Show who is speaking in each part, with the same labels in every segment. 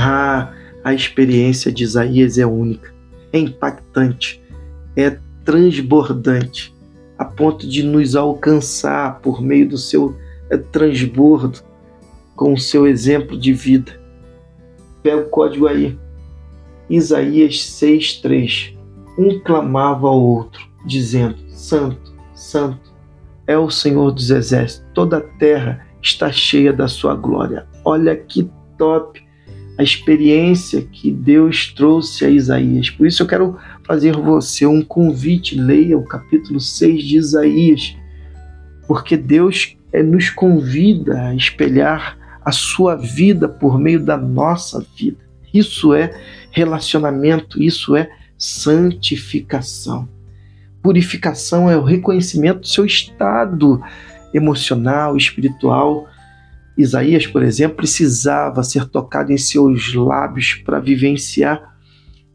Speaker 1: Ah, a experiência de Isaías é única, é impactante, é transbordante, a ponto de nos alcançar por meio do seu é, transbordo, com o seu exemplo de vida. Pega o código aí. Isaías 6,3. Um clamava ao outro, dizendo: Santo, Santo é o Senhor dos Exércitos, toda a terra está cheia da sua glória. Olha que top a experiência que Deus trouxe a Isaías. Por isso eu quero fazer você um convite, leia o capítulo 6 de Isaías, porque Deus é, nos convida a espelhar a sua vida por meio da nossa vida. Isso é relacionamento, isso é santificação. Purificação é o reconhecimento do seu estado emocional, espiritual. Isaías, por exemplo, precisava ser tocado em seus lábios para vivenciar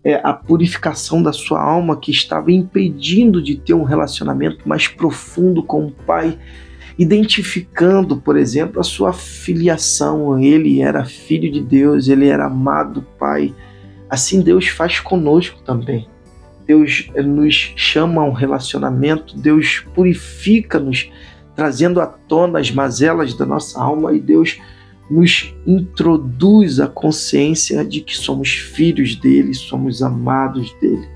Speaker 1: é, a purificação da sua alma que estava impedindo de ter um relacionamento mais profundo com o Pai, identificando, por exemplo, a sua filiação. Ele era filho de Deus, ele era amado Pai. Assim Deus faz conosco também. Deus eh, nos chama a um relacionamento, Deus purifica-nos, trazendo à tona as mazelas da nossa alma e Deus nos introduz a consciência de que somos filhos dele, somos amados dele.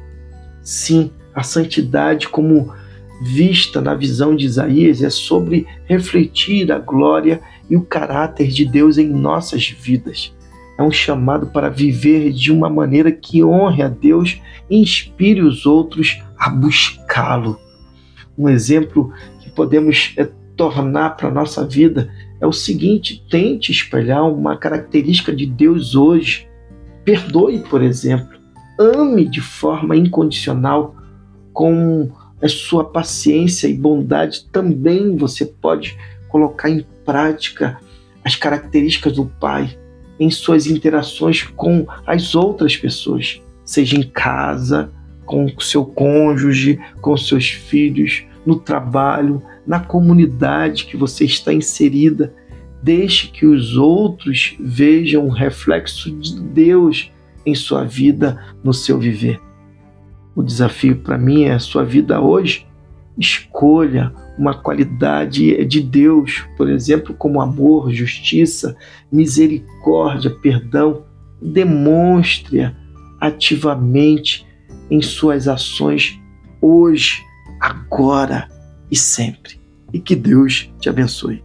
Speaker 1: Sim, a santidade, como vista na visão de Isaías, é sobre refletir a glória e o caráter de Deus em nossas vidas é um chamado para viver de uma maneira que honre a Deus e inspire os outros a buscá-lo. Um exemplo podemos é, tornar para a nossa vida é o seguinte: tente espelhar uma característica de Deus hoje. Perdoe, por exemplo. Ame de forma incondicional, com a sua paciência e bondade. Também você pode colocar em prática as características do Pai em suas interações com as outras pessoas, seja em casa, com o seu cônjuge, com seus filhos, no trabalho, na comunidade que você está inserida. Deixe que os outros vejam o reflexo de Deus em sua vida, no seu viver. O desafio para mim é a sua vida hoje. Escolha uma qualidade de Deus, por exemplo, como amor, justiça, misericórdia, perdão, demonstre-a ativamente em suas ações hoje, agora e sempre. E que Deus te abençoe.